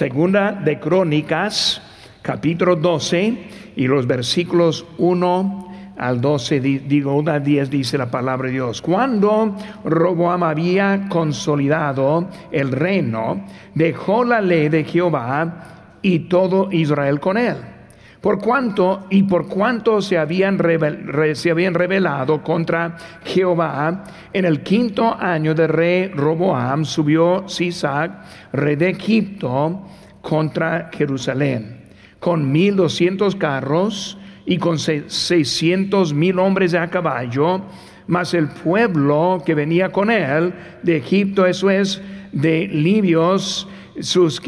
Segunda de Crónicas, capítulo 12 y los versículos 1 al 12, digo, 1 al 10 dice la palabra de Dios. Cuando Roboam había consolidado el reino, dejó la ley de Jehová y todo Israel con él. Por cuanto y por cuanto se habían, se habían revelado contra Jehová, en el quinto año de rey Roboam subió Sisac, rey de Egipto, contra Jerusalén con mil doscientos carros y con seiscientos mil hombres a caballo, más el pueblo que venía con él de Egipto, eso es, de libios, sus,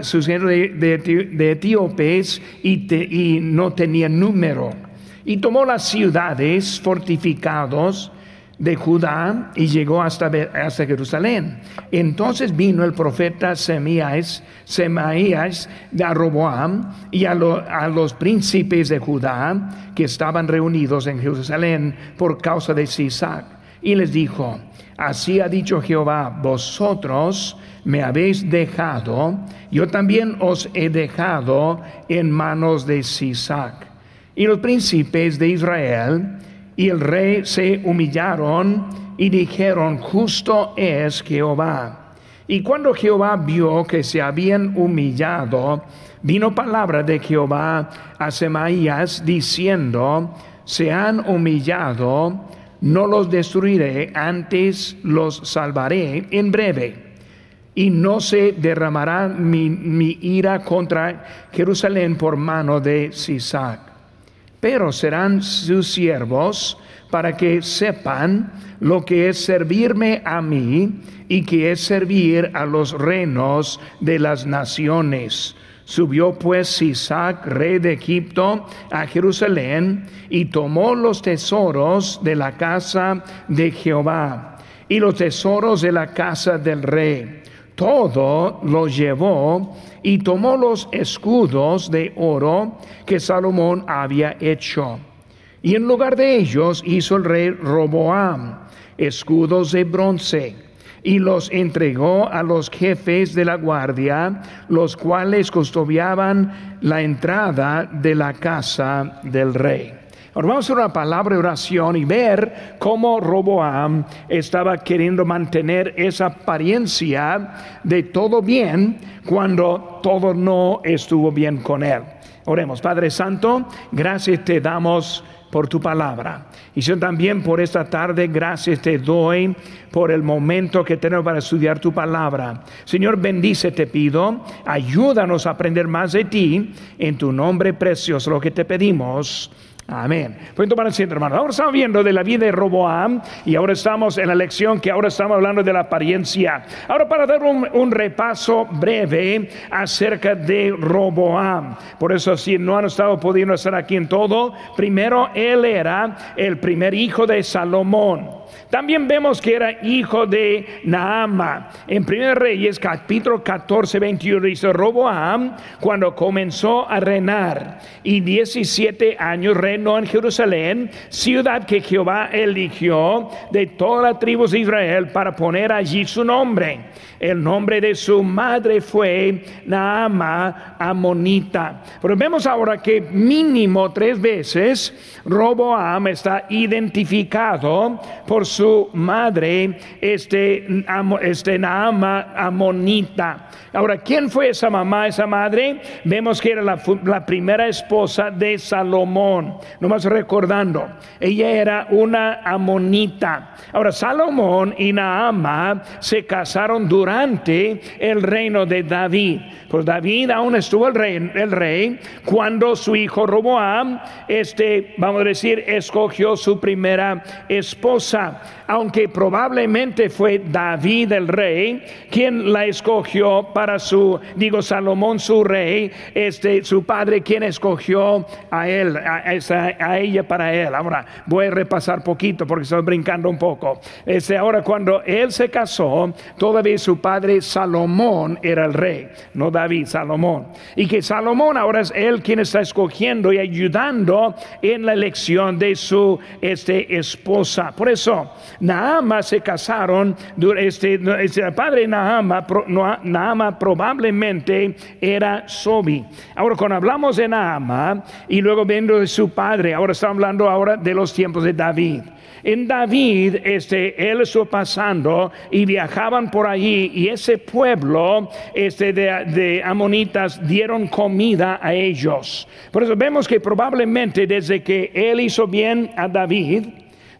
sus de, de, etíopes y, y no tenía número. Y tomó las ciudades fortificados de Judá y llegó hasta, hasta Jerusalén. Entonces vino el profeta Semías, Semaías de Roboam y a, a, los príncipes de Judá que estaban reunidos en Jerusalén por causa de Sisac y les dijo, así ha dicho Jehová, vosotros me habéis dejado, yo también os he dejado en manos de Sisac. Y los príncipes de Israel y el rey se humillaron y dijeron, justo es Jehová. Y cuando Jehová vio que se habían humillado, vino palabra de Jehová a Semaías diciendo, se han humillado, no los destruiré, antes los salvaré en breve. Y no se derramará mi, ira contra Jerusalén por mano de Sisac pero serán sus siervos para que sepan lo que es servirme a mí y que es servir a los reinos de las naciones. Subió pues Isaac, rey de Egipto, a Jerusalén y tomó los tesoros de la casa de Jehová y los tesoros de la casa del rey. Todo lo llevó y tomó los escudos de oro que Salomón había hecho. Y en lugar de ellos hizo el rey Roboam escudos de bronce y los entregó a los jefes de la guardia, los cuales custodiaban la entrada de la casa del rey. Ahora vamos a una palabra de oración y ver cómo Roboam estaba queriendo mantener esa apariencia de todo bien cuando todo no estuvo bien con él. Oremos, Padre Santo, gracias te damos por tu palabra. Y yo también por esta tarde, gracias te doy por el momento que tenemos para estudiar tu palabra. Señor, bendice, te pido, ayúdanos a aprender más de ti. En tu nombre precioso, lo que te pedimos. Amén. Pueden tomar asiento, hermano. Ahora estamos viendo de la vida de Roboam y ahora estamos en la lección que ahora estamos hablando de la apariencia. Ahora para dar un, repaso breve acerca de Roboam. Por eso si no han estado pudiendo estar aquí en todo, primero él era el primer hijo de Salomón. También vemos que era hijo de Naama. En 1 Reyes capítulo 14, 21 dice Roboam cuando comenzó a reinar y 17 años reinó en Jerusalén, ciudad que Jehová eligió de todas las tribus de Israel para poner allí su nombre. El nombre de su madre fue Naama Amonita. Pero vemos ahora que mínimo tres veces Roboam está identificado por su madre, este, este Naama Amonita. Ahora, ¿quién fue esa mamá, esa madre? Vemos que era la, la primera esposa de Salomón. Nomás recordando, ella era una amonita. Ahora, Salomón y Naama se casaron durante el reino de David. Pues David aún estuvo el rey, el rey cuando su hijo Roboam, este, vamos a decir, escogió su primera esposa aunque probablemente fue David el rey quien la escogió para su, digo Salomón su rey, este, su padre quien escogió a él, a, ella para él. Ahora voy a repasar poquito porque estoy brincando un poco. Este, ahora cuando él se casó, todavía su padre Salomón era el rey, no David, Salomón. Y que Salomón ahora es él quien está escogiendo y ayudando en la elección de su este, esposa. Por eso, Naama se casaron, este, este padre de Naama, probablemente era Sobi. Ahora, cuando hablamos de Naama y luego viendo de su padre, ahora estamos hablando ahora de los tiempos de David. En David, este, él estuvo pasando y viajaban por allí y ese pueblo este, de, de amonitas dieron comida a ellos. Por eso vemos que probablemente desde que él hizo bien a David,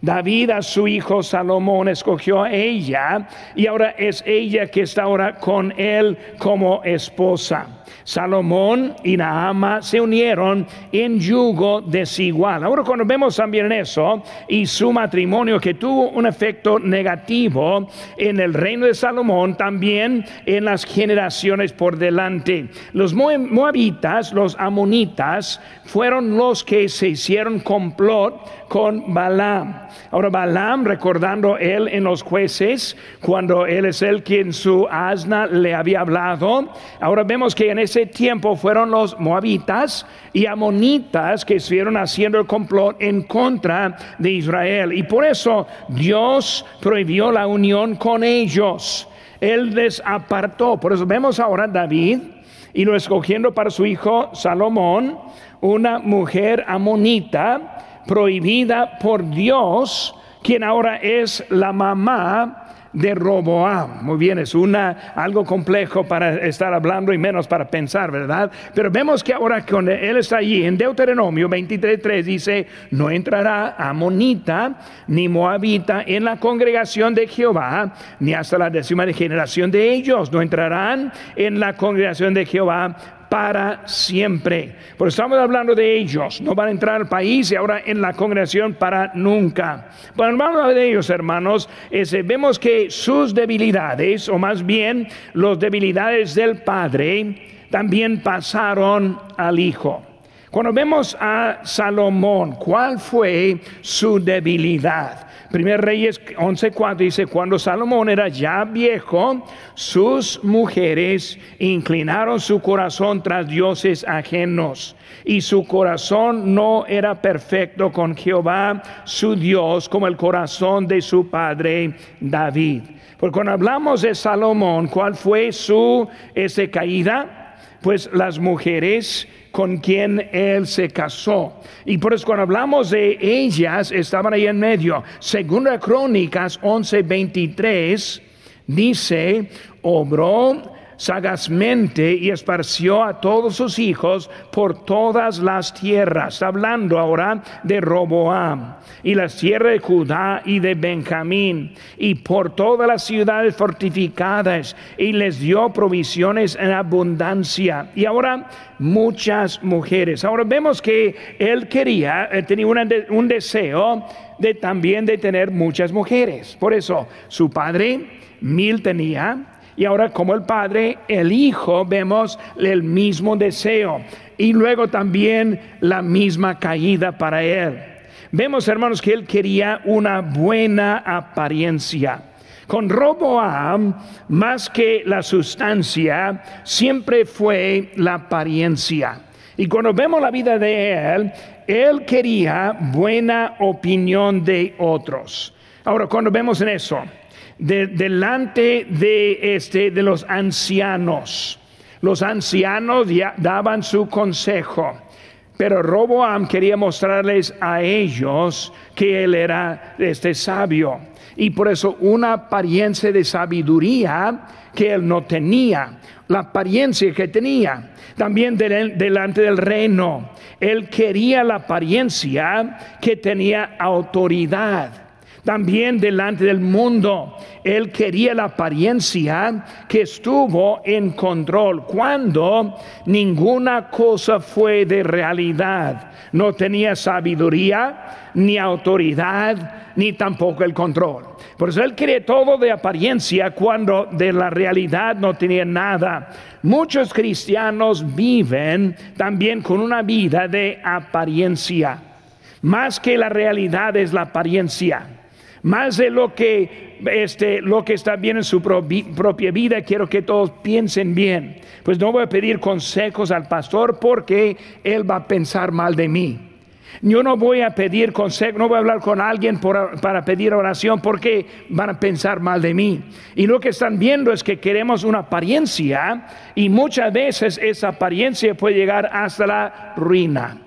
David a su hijo Salomón escogió a ella y ahora es ella que está ahora con él como esposa. Salomón y Naama se unieron en yugo desigual. Ahora cuando vemos también eso y su matrimonio que tuvo un efecto negativo en el reino de Salomón, también en las generaciones por delante. Los moabitas, los amonitas, fueron los que se hicieron complot con Balaam. Ahora Balaam, recordando él en los jueces, cuando él es el quien su asna le había hablado, ahora vemos que en ese tiempo fueron los moabitas y amonitas que estuvieron haciendo el complot en contra de Israel. Y por eso Dios prohibió la unión con ellos. Él les apartó. Por eso vemos ahora David y lo escogiendo para su hijo Salomón, una mujer amonita prohibida por Dios, quien ahora es la mamá de Roboam. Muy bien, es una algo complejo para estar hablando y menos para pensar, ¿verdad? Pero vemos que ahora cuando él está allí en Deuteronomio 23:3 dice, "No entrará amonita ni moabita en la congregación de Jehová, ni hasta la décima generación de ellos no entrarán en la congregación de Jehová para siempre. Porque estamos hablando de ellos, no van a entrar al país y ahora en la congregación para nunca. Cuando hablamos de ellos, hermanos, vemos que sus debilidades, o más bien las debilidades del Padre, también pasaron al Hijo. Cuando vemos a Salomón, ¿cuál fue su debilidad? Primer Reyes 11:4 dice, cuando Salomón era ya viejo, sus mujeres inclinaron su corazón tras dioses ajenos y su corazón no era perfecto con Jehová, su Dios, como el corazón de su padre David. Porque cuando hablamos de Salomón, ¿cuál fue su ese caída? Pues las mujeres con quien él se casó. Y por eso cuando hablamos de ellas, estaban ahí en medio. Segunda Crónicas 11:23 dice, obró sagazmente y esparció a todos sus hijos por todas las tierras. hablando ahora de Roboam y las tierras de Judá y de Benjamín y por todas las ciudades fortificadas y les dio provisiones en abundancia. Y ahora muchas mujeres. Ahora vemos que él quería, tenía un deseo de también de tener muchas mujeres. Por eso su padre mil tenía y ahora como el Padre, el Hijo, vemos el mismo deseo y luego también la misma caída para Él. Vemos, hermanos, que Él quería una buena apariencia. Con Roboam, más que la sustancia, siempre fue la apariencia. Y cuando vemos la vida de Él, Él quería buena opinión de otros. Ahora, cuando vemos en eso, delante de, este, de los ancianos. Los ancianos ya daban su consejo. Pero Roboam quería mostrarles a ellos que él era este sabio. Y por eso una apariencia de sabiduría que él no tenía. La apariencia que tenía. También delante del reino. Él quería la apariencia que tenía autoridad también delante del mundo. Él quería la apariencia que estuvo en control cuando ninguna cosa fue de realidad. No tenía sabiduría, ni autoridad, ni tampoco el control. Por eso él quería todo de apariencia cuando de la realidad no tenía nada. Muchos cristianos viven también con una vida de apariencia. Más que la realidad es la apariencia. Más de lo que, este, lo que está bien en su propia vida, quiero que todos piensen bien. Pues no voy a pedir consejos al pastor porque él va a pensar mal de mí. Yo no voy a pedir consejo, no voy a hablar con alguien para pedir oración porque van a pensar mal de mí. Y lo que están viendo es que queremos una apariencia y muchas veces esa apariencia puede llegar hasta la ruina.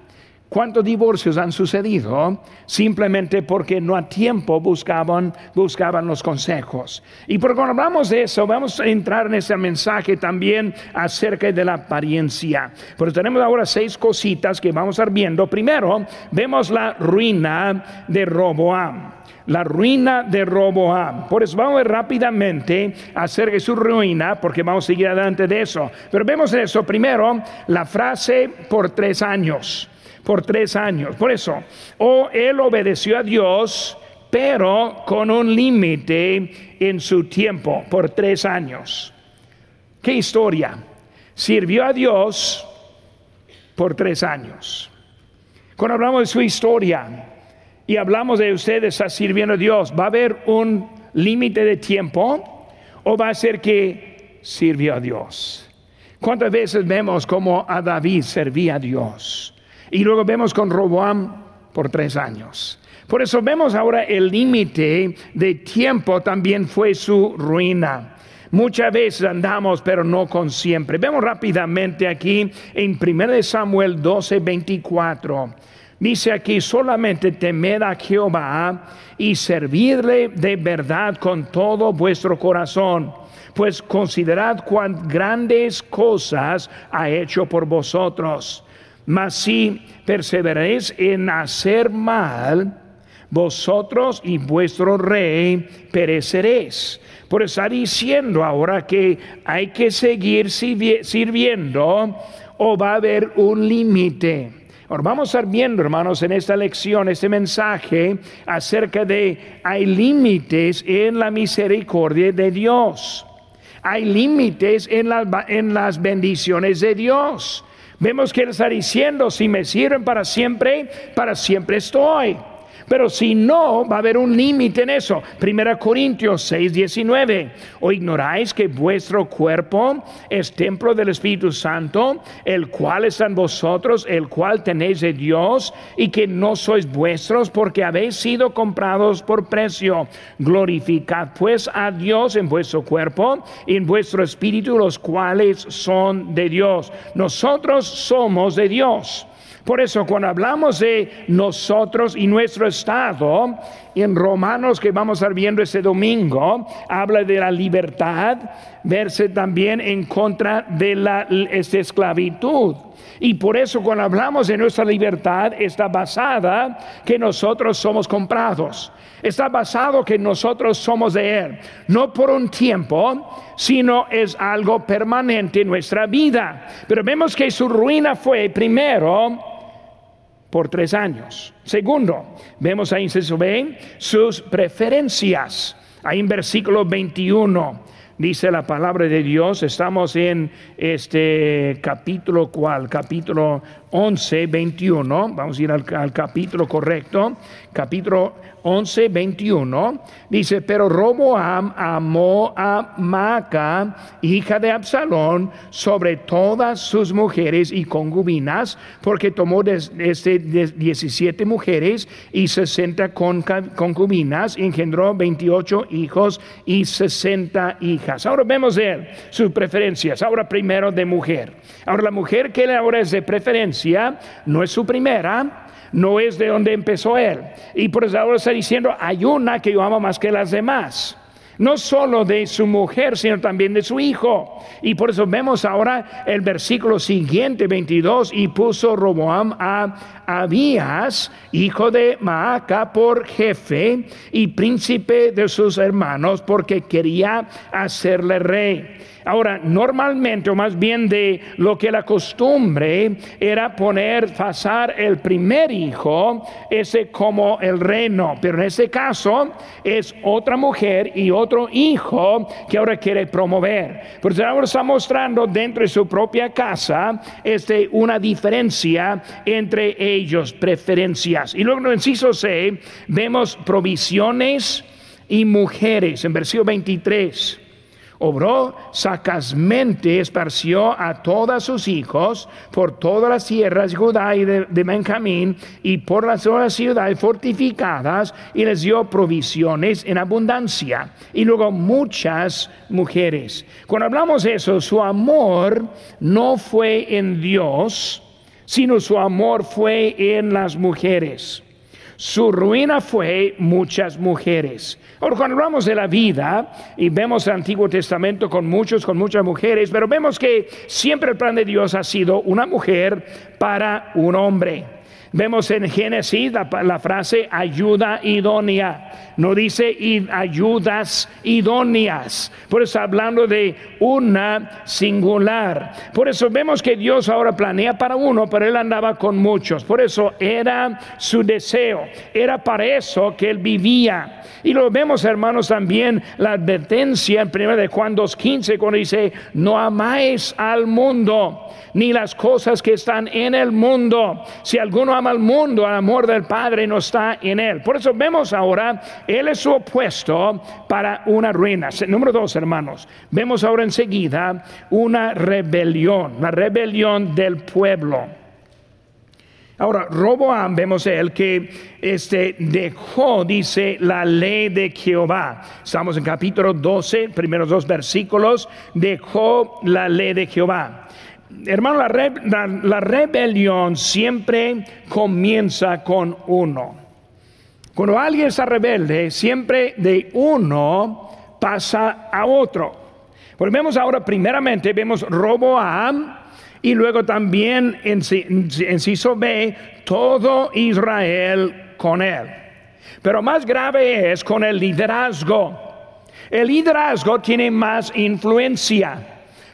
¿Cuántos divorcios han sucedido simplemente porque no a tiempo buscaban, buscaban los consejos? Y por cuando hablamos de eso, vamos a entrar en ese mensaje también acerca de la apariencia. Pero tenemos ahora seis cositas que vamos a ir viendo. Primero, vemos la ruina de Roboam la ruina de Roboam. Por eso vamos a ver rápidamente acerca de su ruina, porque vamos a seguir adelante de eso. Pero vemos eso primero, la frase por tres años por tres años. Por eso, o él obedeció a Dios, pero con un límite en su tiempo, por tres años. ¿Qué historia? Sirvió a Dios por tres años. Cuando hablamos de su historia y hablamos de ustedes está sirviendo a Dios, ¿va a haber un límite de tiempo o va a ser que sirvió a Dios? ¿Cuántas veces vemos como a David servía a Dios? Y luego vemos con Roboam por tres años. Por eso vemos ahora el límite de tiempo también fue su ruina. Muchas veces andamos, pero no con siempre. Vemos rápidamente aquí en 1 Samuel 12, 24. Dice aquí, solamente temed a Jehová y servirle de verdad con todo vuestro corazón, pues considerad cuán grandes cosas ha hecho por vosotros. Mas si perseveréis en hacer mal, vosotros y vuestro rey pereceréis. Por estar diciendo ahora que hay que seguir sirviendo o va a haber un límite. Ahora vamos a estar viendo, hermanos, en esta lección, este mensaje acerca de hay límites en la misericordia de Dios. Hay límites en, en las bendiciones de Dios. Vemos que Él está diciendo, si me sirven para siempre, para siempre estoy. Pero si no, va a haber un límite en eso. Primera Corintios 6, 19. ¿O ignoráis que vuestro cuerpo es templo del Espíritu Santo, el cual está en vosotros, el cual tenéis de Dios, y que no sois vuestros porque habéis sido comprados por precio? Glorificad pues a Dios en vuestro cuerpo y en vuestro espíritu, los cuales son de Dios. Nosotros somos de Dios. Por eso cuando hablamos de nosotros y nuestro estado, en Romanos que vamos a estar viendo este domingo, habla de la libertad, verse también en contra de la esclavitud. Y por eso cuando hablamos de nuestra libertad está basada que nosotros somos comprados. Está basado que nosotros somos de Él. No por un tiempo, sino es algo permanente en nuestra vida. Pero vemos que su ruina fue primero por tres años. Segundo, vemos ahí en B sus preferencias. Ahí en versículo 21 dice la palabra de Dios, estamos en este capítulo cual, capítulo 11, 21, vamos a ir al, capítulo correcto, capítulo 11, 21, dice, pero Roboam amó a Maca, hija de Absalón, sobre todas sus mujeres y concubinas, porque tomó desde 17 mujeres y 60 concubinas, engendró 28 hijos y 60 hijas. Ahora vemos él sus preferencias, ahora primero de mujer. Ahora la mujer que ahora es de preferencia no es su primera, no es de donde empezó él. Y por eso ahora está diciendo, hay una que yo amo más que las demás. No solo de su mujer, sino también de su hijo. Y por eso vemos ahora el versículo siguiente, 22, y puso Roboam a Abías, hijo de Maaca, por jefe y príncipe de sus hermanos, porque quería hacerle rey. Ahora, normalmente, o más bien de lo que la costumbre era poner, pasar el primer hijo, ese como el reino, pero en este caso es otra mujer y otro hijo que ahora quiere promover. Pero ahora está mostrando dentro de su propia casa este, una diferencia entre ellos, preferencias. Y luego en el inciso C vemos provisiones y mujeres en versículo 23 obró sacazmente, esparció a todos sus hijos por todas las tierras de Judá y de, Benjamín y por las otras ciudades fortificadas y les dio provisiones en abundancia y luego muchas mujeres. Cuando hablamos de eso, su amor no fue en Dios, sino su amor fue en las mujeres. Su ruina fue muchas mujeres. Ahora, cuando hablamos de la vida y vemos el Antiguo Testamento con muchos, con muchas mujeres, pero vemos que siempre el plan de Dios ha sido una mujer para un hombre. Vemos en Génesis la, frase ayuda idónea. No dice ayudas idóneas. Por eso hablando de una singular. Por eso vemos que Dios ahora planea para uno, pero él andaba con muchos. Por eso era su deseo. Era para eso que él vivía. Y lo vemos, hermanos, también la advertencia en 1 de Juan 2.15 cuando dice, no amáis al mundo ni las cosas que están en el mundo. Si alguno al mundo, el amor del Padre no está en él. Por eso vemos ahora, él es su opuesto para una ruina. Número dos, hermanos, vemos ahora enseguida una rebelión, la rebelión del pueblo. Ahora, Roboam, vemos él que este, dejó, dice, la ley de Jehová. Estamos en capítulo 12, primeros dos versículos, dejó la ley de Jehová. Hermano, la, rebelión siempre comienza con uno. Cuando alguien está rebelde, siempre de uno pasa a otro. Pues vemos ahora, primeramente, vemos Roboam y luego también en, en Ciso B, todo Israel con él. Pero más grave es con el liderazgo. El liderazgo tiene más influencia.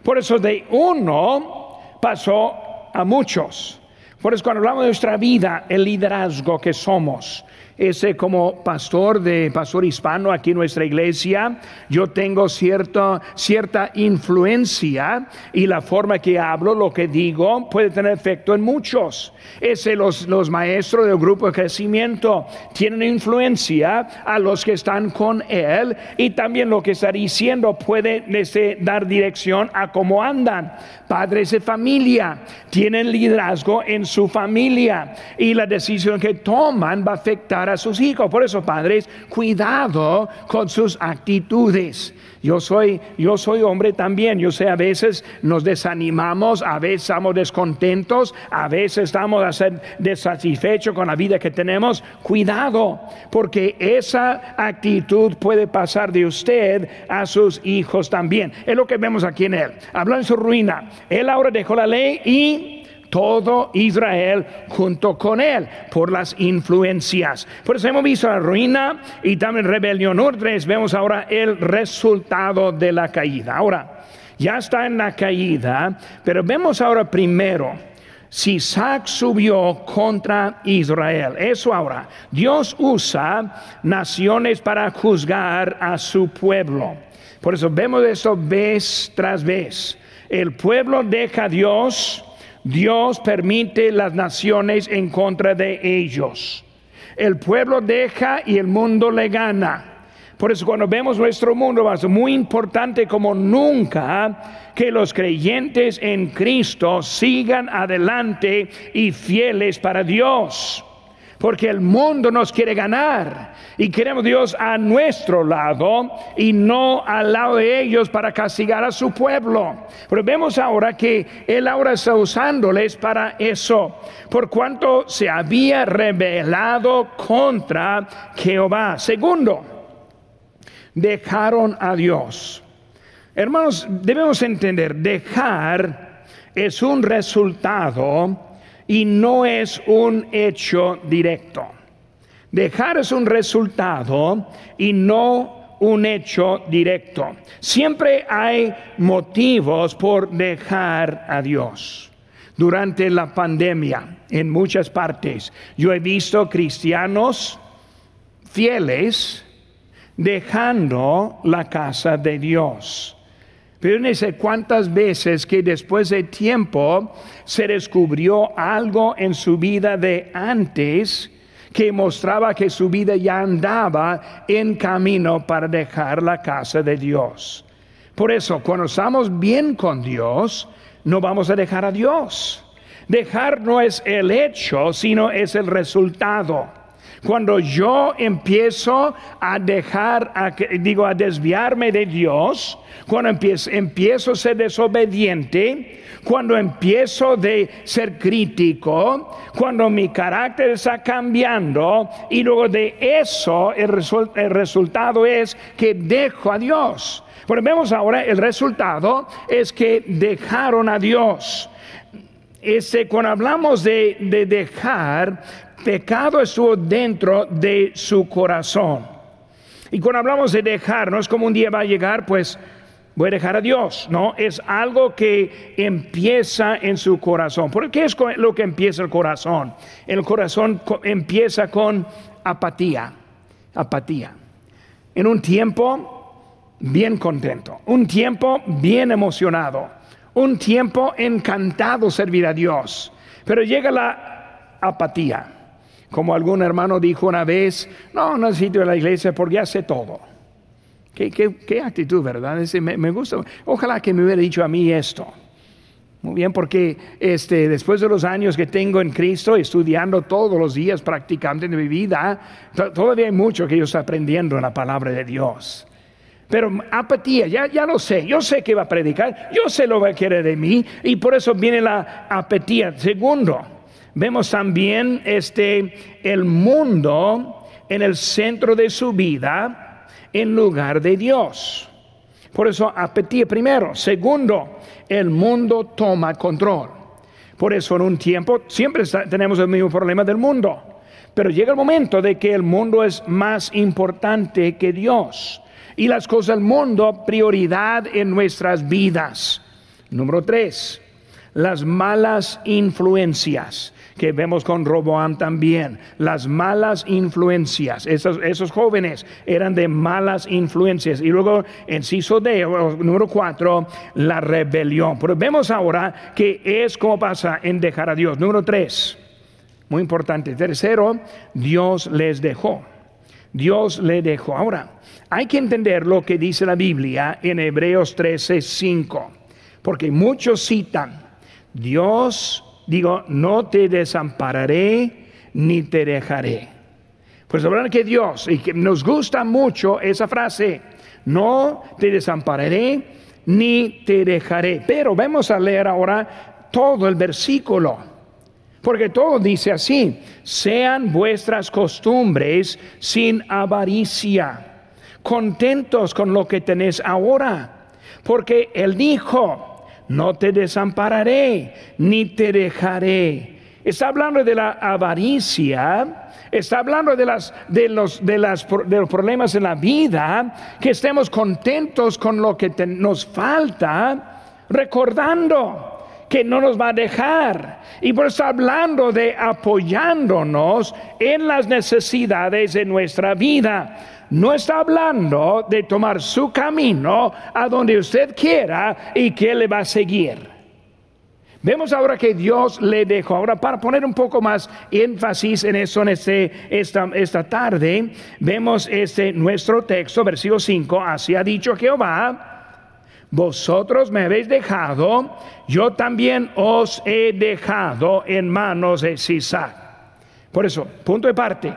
Por eso de uno pasó a muchos. Por eso cuando hablamos de nuestra vida, el liderazgo que somos, ese como pastor de pastor hispano aquí en nuestra iglesia, yo tengo cierta, influencia y la forma que hablo, lo que digo, puede tener efecto en muchos. Ese los, los maestros del grupo de crecimiento tienen influencia a los que están con él y también lo que está diciendo puede dar dirección a cómo andan. Padres de familia tienen liderazgo en su familia y la decisión que toman va a afectar a sus hijos. Por eso, padres, cuidado con sus actitudes. Yo soy, yo soy hombre también. Yo sé, a veces nos desanimamos, a veces estamos descontentos, a veces estamos desatisfechos con la vida que tenemos. Cuidado, porque esa actitud puede pasar de usted a sus hijos también. Es lo que vemos aquí en él. Habla de su ruina. Él ahora dejó la ley y todo Israel junto con él por las influencias. Por eso hemos visto la ruina y también rebelión. Tres vemos ahora el resultado de la caída. Ahora, ya está en la caída, pero vemos ahora primero. Si Isaac subió contra Israel. Eso ahora. Dios usa naciones para juzgar a su pueblo. Por eso vemos esto vez tras vez. El pueblo deja a Dios Dios permite las naciones en contra de ellos. El pueblo deja y el mundo le gana. Por eso cuando vemos nuestro mundo es muy importante como nunca que los creyentes en Cristo sigan adelante y fieles para Dios porque el mundo nos quiere ganar y queremos Dios a nuestro lado y no al lado de ellos para castigar a su pueblo. Pero vemos ahora que Él ahora está usándoles para eso, por cuanto se había rebelado contra Jehová. Segundo, dejaron a Dios. Hermanos, debemos entender, dejar es un resultado y no es un hecho directo. Dejar es un resultado y no un hecho directo. Siempre hay motivos por dejar a Dios. Durante la pandemia, en muchas partes, yo he visto cristianos fieles dejando la casa de Dios. Pero no sé cuántas veces que después de tiempo se descubrió algo en su vida de antes que mostraba que su vida ya andaba en camino para dejar la casa de Dios. Por eso, cuando estamos bien con Dios, no vamos a dejar a Dios. Dejar no es el hecho, sino es el resultado. Cuando yo empiezo a dejar, digo, a desviarme de Dios, cuando empiezo, a ser desobediente, cuando empiezo de ser crítico, cuando mi carácter está cambiando y luego de eso el, resultado es que dejo a Dios. Pero vemos ahora el resultado es que dejaron a Dios. Este, cuando hablamos de, de dejar, pecado estuvo dentro de su corazón. Y cuando hablamos de dejar, no es como un día va a llegar, pues voy a dejar a Dios, no, es algo que empieza en su corazón. ¿Por qué es lo que empieza el corazón? El corazón empieza con apatía, apatía. En un tiempo bien contento, un tiempo bien emocionado, un tiempo encantado servir a Dios, pero llega la apatía. Como algún hermano dijo una vez, no, no necesito de la iglesia porque ya sé todo. Qué, actitud, ¿verdad? me, gusta. Ojalá que me hubiera dicho a mí esto. Muy bien, porque este, después de los años que tengo en Cristo, estudiando todos los días prácticamente de mi vida, todavía hay mucho que yo estoy aprendiendo en la palabra de Dios. Pero apatía, ya, ya lo sé, yo sé que va a predicar, yo sé lo que quiere de mí y por eso viene la apatía. Segundo, vemos también este, el mundo en el centro de su vida en lugar de Dios. Por eso apetía primero. Segundo, el mundo toma control. Por eso en un tiempo siempre tenemos el mismo problema del mundo. Pero llega el momento de que el mundo es más importante que Dios. Y las cosas del mundo, prioridad en nuestras vidas. Número tres, las malas influencias que vemos con Roboam también, las malas influencias. Esos, esos jóvenes eran de malas influencias. Y luego, en Ciso D, número cuatro, la rebelión. Pero vemos ahora que es como pasa en dejar a Dios. Número tres, muy importante. Tercero, Dios les dejó. Dios le dejó. Ahora, hay que entender lo que dice la Biblia en Hebreos 13, 5, porque muchos citan, Dios digo, no te desampararé ni te dejaré. Pues hablan que Dios, y que nos gusta mucho esa frase, no te desampararé ni te dejaré. Pero vamos a leer ahora todo el versículo, porque todo dice así, sean vuestras costumbres sin avaricia, contentos con lo que tenéis ahora, porque Él dijo, no te desampararé, ni te dejaré. Está hablando de la avaricia, está hablando de, las, de, los, de, las, de problemas en la vida, que estemos contentos con lo que nos falta, recordando que no nos va a dejar. Y por eso hablando de apoyándonos en las necesidades de nuestra vida no está hablando de tomar su camino a donde usted quiera y que le va a seguir. Vemos ahora que Dios le dejó. Ahora, para poner un poco más énfasis en eso en este, esta, esta tarde, vemos este nuestro texto, versículo 5. Así ha dicho Jehová: Vosotros me habéis dejado, yo también os he dejado en manos de Sisac. Por eso, punto de parte.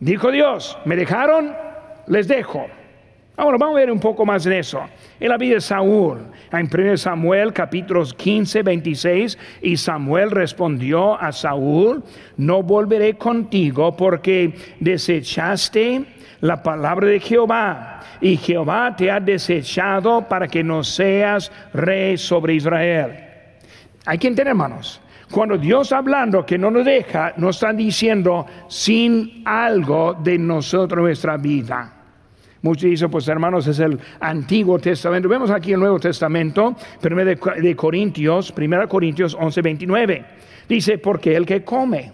Dijo Dios, me dejaron, les dejo. Ahora vamos a ver un poco más de eso. En la vida de Saúl, en 1 Samuel capítulos 15, 26, y Samuel respondió a Saúl, no volveré contigo porque desechaste la palabra de Jehová, y Jehová te ha desechado para que no seas rey sobre Israel. Hay que entender, hermanos, cuando Dios hablando que no nos deja, nos está diciendo sin algo de nosotros nuestra vida. Muchos dicen, pues hermanos, es el Antiguo Testamento. Vemos aquí el Nuevo Testamento, 1 de, Corintios, 1 Corintios 11, 29. Dice, porque el que come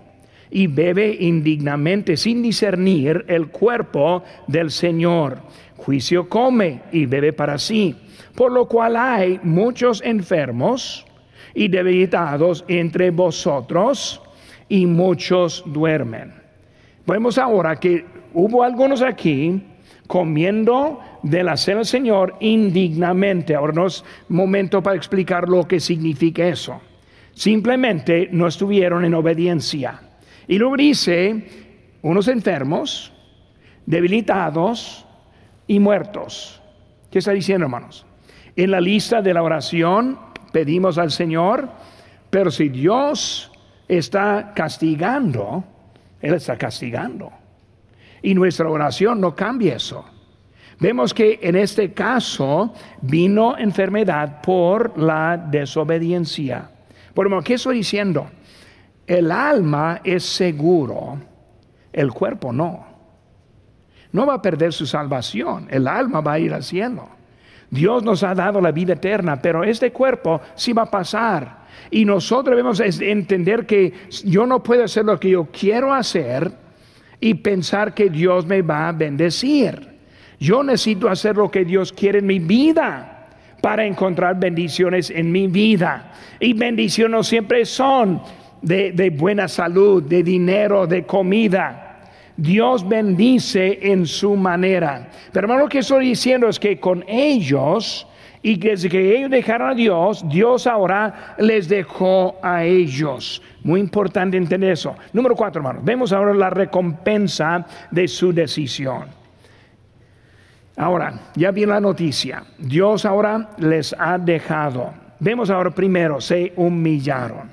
y bebe indignamente sin discernir el cuerpo del Señor, juicio come y bebe para sí. Por lo cual hay muchos enfermos y debilitados entre vosotros y muchos duermen. Vemos ahora que hubo algunos aquí comiendo de la cena del Señor indignamente. Ahora no es momento para explicar lo que significa eso. Simplemente no estuvieron en obediencia. Y luego dice, unos enfermos, debilitados y muertos. ¿Qué está diciendo, hermanos? En la lista de la oración pedimos al Señor, pero si Dios está castigando, Él está castigando. Y nuestra oración no cambia eso. Vemos que en este caso vino enfermedad por la desobediencia. Por ¿qué estoy diciendo? El alma es seguro, el cuerpo no. No va a perder su salvación, el alma va a ir al cielo. Dios nos ha dado la vida eterna, pero este cuerpo sí va a pasar. Y nosotros debemos entender que yo no puedo hacer lo que yo quiero hacer y pensar que Dios me va a bendecir. Yo necesito hacer lo que Dios quiere en mi vida para encontrar bendiciones en mi vida. Y bendiciones siempre son de, de buena salud, de dinero, de comida. Dios bendice en su manera. Pero hermano, lo que estoy diciendo es que con ellos y desde que ellos dejaron a Dios, Dios ahora les dejó a ellos. Muy importante entender eso. Número cuatro, hermanos. Vemos ahora la recompensa de su decisión. Ahora, ya vi la noticia. Dios ahora les ha dejado. Vemos ahora primero, se humillaron.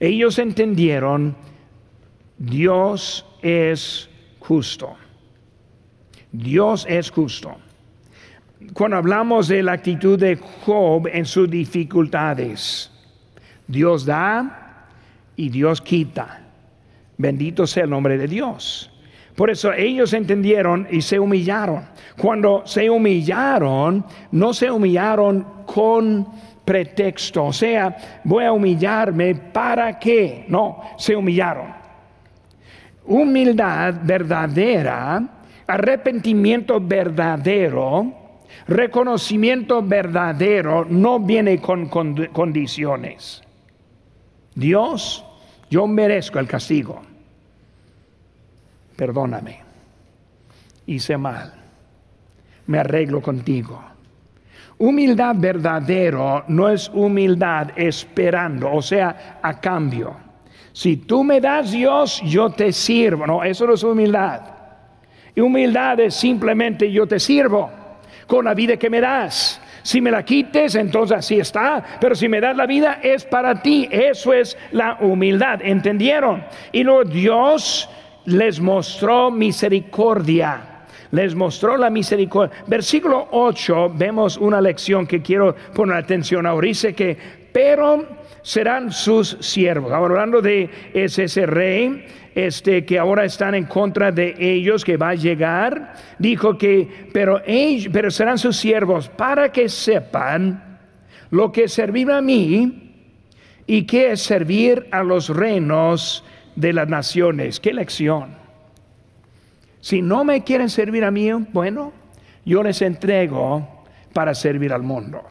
Ellos entendieron, Dios es justo. Dios es justo cuando hablamos de la actitud de Job en sus dificultades, Dios da y Dios quita. Bendito sea el nombre de Dios. Por eso ellos entendieron y se humillaron. Cuando se humillaron, no se humillaron con pretexto, o sea, voy a humillarme para qué. No, se humillaron. Humildad verdadera, arrepentimiento verdadero, Reconocimiento verdadero no viene con, condiciones. Dios, yo merezco el castigo. Perdóname. Hice mal. Me arreglo contigo. Humildad verdadero no es humildad esperando, o sea, a cambio. Si tú me das Dios, yo te sirvo. No, eso no es humildad. Humildad es simplemente yo te sirvo con la vida que me das. Si me la quites, entonces así está. Pero si me das la vida, es para ti. Eso es la humildad. ¿Entendieron? Y luego Dios les mostró misericordia. Les mostró la misericordia. Versículo 8, vemos una lección que quiero poner atención ahora. Dice que, pero serán sus siervos. Ahora hablando de ese, rey este, que ahora están en contra de ellos, que va a llegar, dijo que, pero, ellos, pero serán sus siervos para que sepan lo que servir a mí y qué es servir a los reinos de las naciones. ¿Qué lección? Si no me quieren servir a mí, bueno, yo les entrego para servir al mundo.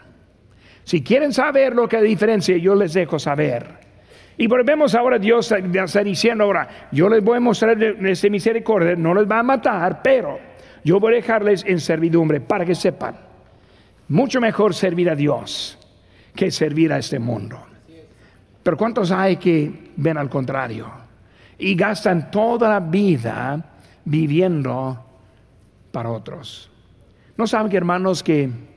Si quieren saber lo que diferencia, yo les dejo saber. Y volvemos ahora, Dios está diciendo ahora, yo les voy a mostrar esta misericordia, no les va a matar, pero yo voy a dejarles en servidumbre para que sepan, mucho mejor servir a Dios que servir a este mundo. Pero ¿cuántos hay que ven al contrario? Y gastan toda la vida viviendo para otros. ¿No saben que hermanos que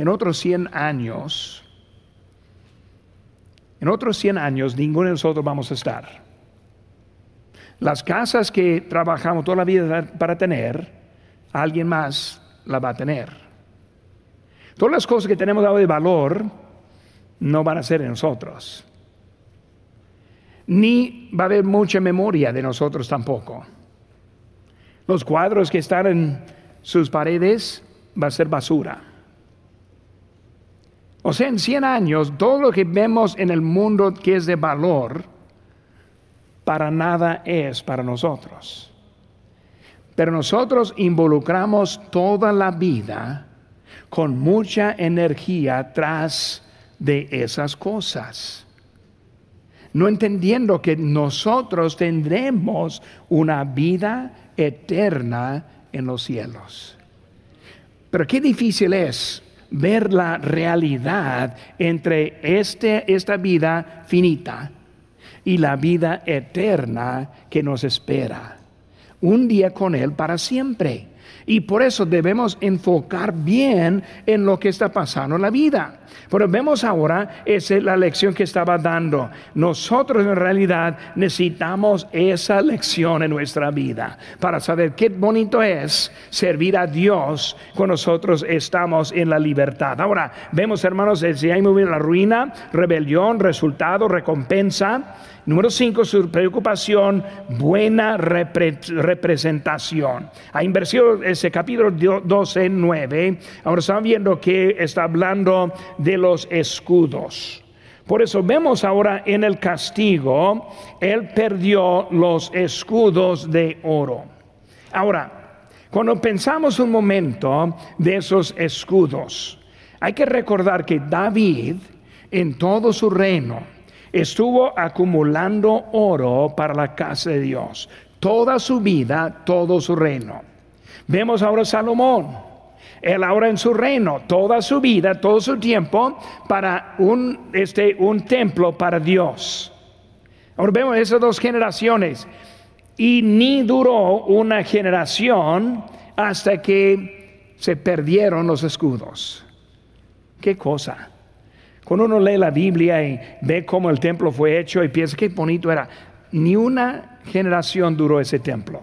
en otros 100 años en otros 100 años, ninguno de nosotros vamos a estar. Las casas que trabajamos toda la vida para tener, alguien más la va a tener. Todas las cosas que tenemos de valor no van a ser de nosotros. Ni va a haber mucha memoria de nosotros tampoco. Los cuadros que están en sus paredes va a ser basura. O sea, en 100 años, todo lo que vemos en el mundo que es de valor, para nada es para nosotros. Pero nosotros involucramos toda la vida con mucha energía tras de esas cosas. No entendiendo que nosotros tendremos una vida eterna en los cielos. Pero qué difícil es ver la realidad entre este, esta vida finita y la vida eterna que nos espera. Un día con Él para siempre. Y por eso debemos enfocar bien en lo que está pasando en la vida. Pero vemos ahora, esa es la lección que estaba dando. Nosotros en realidad necesitamos esa lección en nuestra vida para saber qué bonito es servir a Dios cuando nosotros estamos en la libertad. Ahora, vemos hermanos, si hay la ruina, rebelión, resultado, recompensa. Número cinco, su preocupación, buena representación. A inversión, ese capítulo 12, 9, ahora estamos viendo que está hablando de los escudos. Por eso vemos ahora en el castigo, él perdió los escudos de oro. Ahora, cuando pensamos un momento de esos escudos, hay que recordar que David, en todo su reino, estuvo acumulando oro para la casa de Dios. Toda su vida, todo su reino. Vemos ahora a Salomón. Él ahora en su reino, toda su vida, todo su tiempo para un, este, un templo para Dios. Ahora vemos esas dos generaciones. Y ni duró una generación hasta que se perdieron los escudos. ¿Qué cosa? Cuando uno lee la Biblia y ve cómo el templo fue hecho y piensa qué bonito era, ni una generación duró ese templo.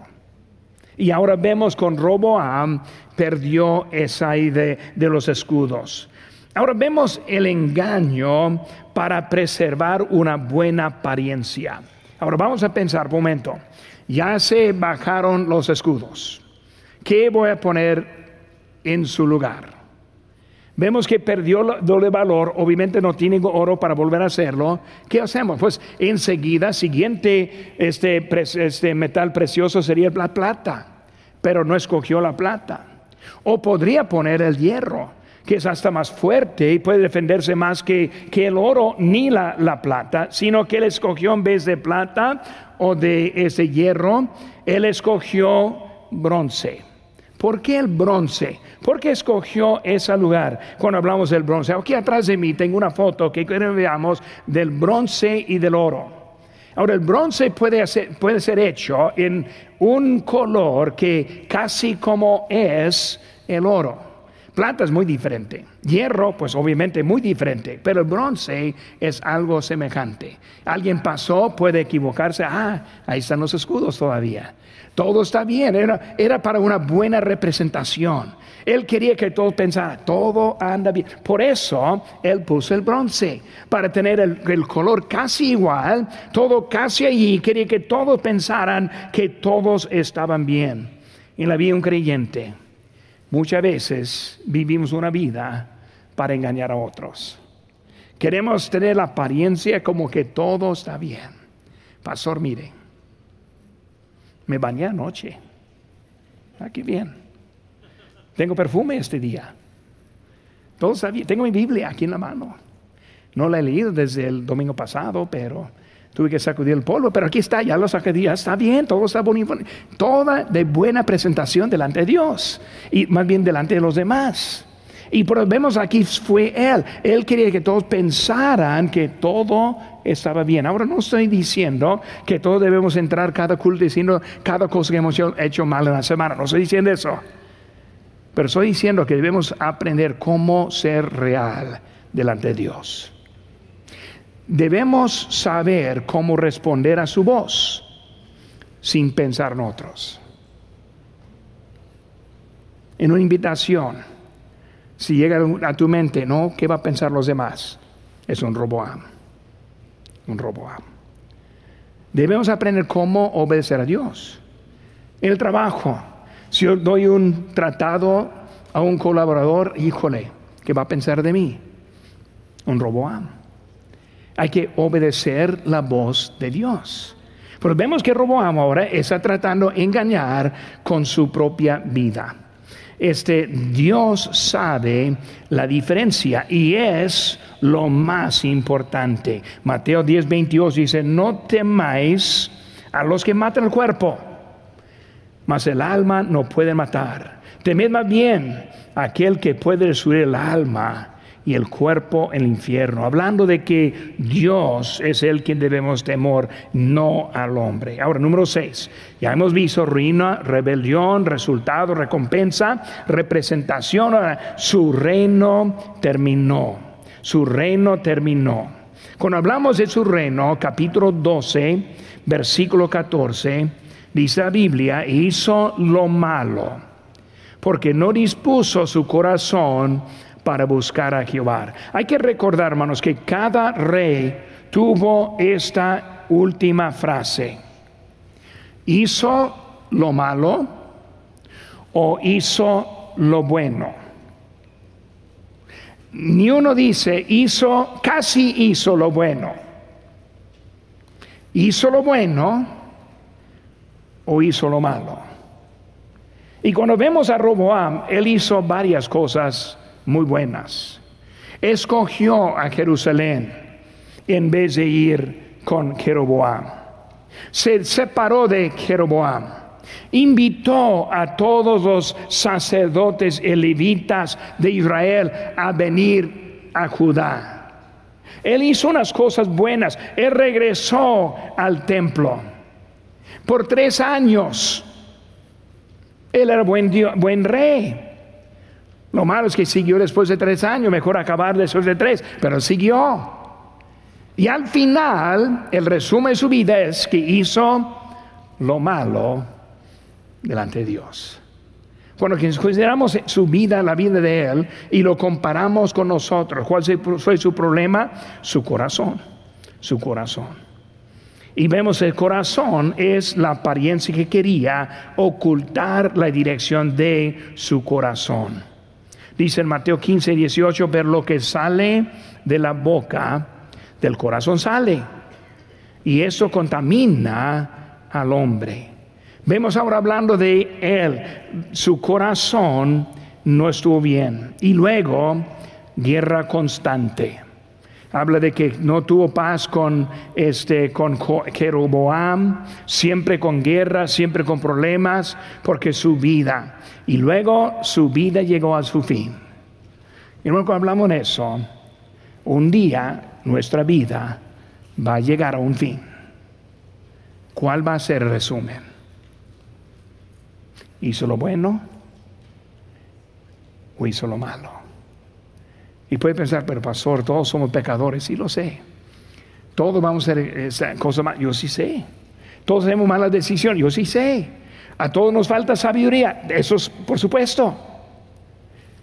Y ahora vemos con Roboam perdió esa idea de los escudos. Ahora vemos el engaño para preservar una buena apariencia. Ahora vamos a pensar, un momento, ya se bajaron los escudos. ¿Qué voy a poner en su lugar? Vemos que perdió doble valor, obviamente no tiene oro para volver a hacerlo. ¿Qué hacemos? Pues enseguida, siguiente este, este metal precioso sería la plata, pero no escogió la plata. O podría poner el hierro, que es hasta más fuerte y puede defenderse más que, que el oro ni la, la, plata, sino que él escogió en vez de plata o de ese hierro, él escogió bronce. ¿Por qué el bronce? ¿Por qué escogió ese lugar cuando hablamos del bronce? Aquí atrás de mí tengo una foto que veamos del bronce y del oro. Ahora, el bronce puede, puede ser hecho en un color que casi como es el oro. Plata es muy diferente. Hierro, pues obviamente muy diferente. Pero el bronce es algo semejante. Alguien pasó, puede equivocarse. Ah, ahí están los escudos todavía. Todo está bien, era, era para una buena representación. Él quería que todos pensaran, todo anda bien. Por eso él puso el bronce, para tener el, el, color casi igual, todo casi allí. Quería que todos pensaran que todos estaban bien. En la vida un creyente, muchas veces vivimos una vida para engañar a otros. Queremos tener la apariencia como que todo está bien. Pastor, mire, me bañé anoche. Ah, bien. Tengo perfume este día. Todo Tengo mi Biblia aquí en la mano. No la he leído desde el domingo pasado, pero tuve que sacudir el polvo. Pero aquí está, ya lo saqué. Está bien, todo está bonito. Toda de buena presentación delante de Dios. Y más bien delante de los demás. Y vemos aquí fue Él. Él quería que todos pensaran que todo estaba bien. Ahora no estoy diciendo que todos debemos entrar cada culto diciendo cada cosa que hemos hecho mal en la semana. No estoy diciendo eso. Pero estoy diciendo que debemos aprender cómo ser real delante de Dios. Debemos saber cómo responder a su voz sin pensar en otros. En una invitación, si llega a tu mente, no, ¿qué va a pensar los demás? Es un Roboam un Roboam. Debemos aprender cómo obedecer a Dios. El trabajo. Si yo doy un tratado a un colaborador, híjole, ¿qué va a pensar de mí? Un Roboam. Hay que obedecer la voz de Dios. Pero vemos que Roboam ahora está tratando de engañar con su propia vida. Este Dios sabe la diferencia y es lo más importante. Mateo 10, 22 dice, no temáis a los que matan el cuerpo, mas el alma no puede matar. Temed más bien a aquel que puede destruir el alma y el cuerpo en el infierno, hablando de que Dios es el quien debemos temor, no al hombre. Ahora, número 6, ya hemos visto ruina, rebelión, resultado, recompensa, representación, ahora su reino terminó, su reino terminó. Cuando hablamos de su reino, capítulo 12, versículo 14, dice la Biblia, hizo lo malo, porque no dispuso su corazón para buscar a Jehová. Hay que recordar, hermanos, que cada rey tuvo esta última frase. ¿Hizo lo malo o hizo lo bueno? Ni uno dice, hizo, casi hizo lo bueno. ¿Hizo lo bueno o hizo lo malo? Y cuando vemos a Roboam, él hizo varias cosas muy buenas. Escogió a Jerusalén en vez de ir con Jeroboam. Se separó de Jeroboam. Invitó a todos los sacerdotes y levitas de Israel a venir a Judá. Él hizo unas cosas buenas. Él regresó al templo. Por tres años. Él era buen, buen rey. Lo malo es que siguió después de tres años, mejor acabar después de tres, pero siguió. Y al final, el resumen de su vida es que hizo lo malo delante de Dios. Cuando consideramos su vida, la vida de Él, y lo comparamos con nosotros, ¿cuál fue su problema? Su corazón, su corazón. Y vemos el corazón es la apariencia que quería ocultar la dirección de su corazón. Dice en Mateo 15, 18, ver lo que sale de la boca, del corazón sale. Y eso contamina al hombre. Vemos ahora hablando de él, su corazón no estuvo bien. Y luego, guerra constante. Habla de que no tuvo paz con este con Jeroboam, siempre con guerra, siempre con problemas, porque su vida y luego su vida llegó a su fin. Y luego hablamos de eso, un día nuestra vida va a llegar a un fin. ¿Cuál va a ser el resumen? ¿Hizo lo bueno o hizo lo malo? Y puede pensar, pero pastor, todos somos pecadores, sí lo sé. Todos vamos a hacer esa cosa mal, yo sí sé. Todos hacemos malas decisiones, yo sí sé. A todos nos falta sabiduría, eso es por supuesto.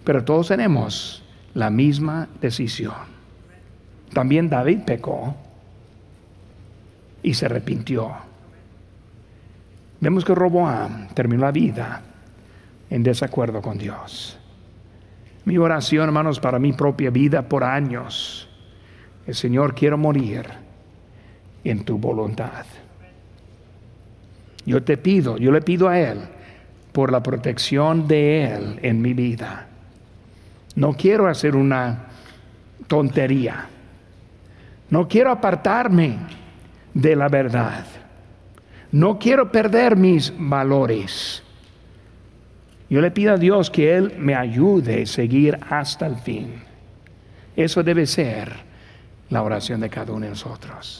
Pero todos tenemos la misma decisión. También David pecó y se arrepintió. Vemos que Roboam terminó la vida en desacuerdo con Dios. Mi oración, hermanos, para mi propia vida por años. El Señor, quiero morir en tu voluntad. Yo te pido, yo le pido a Él por la protección de Él en mi vida. No quiero hacer una tontería. No quiero apartarme de la verdad. No quiero perder mis valores. Yo le pido a Dios que Él me ayude a seguir hasta el fin. Eso debe ser la oración de cada uno de nosotros.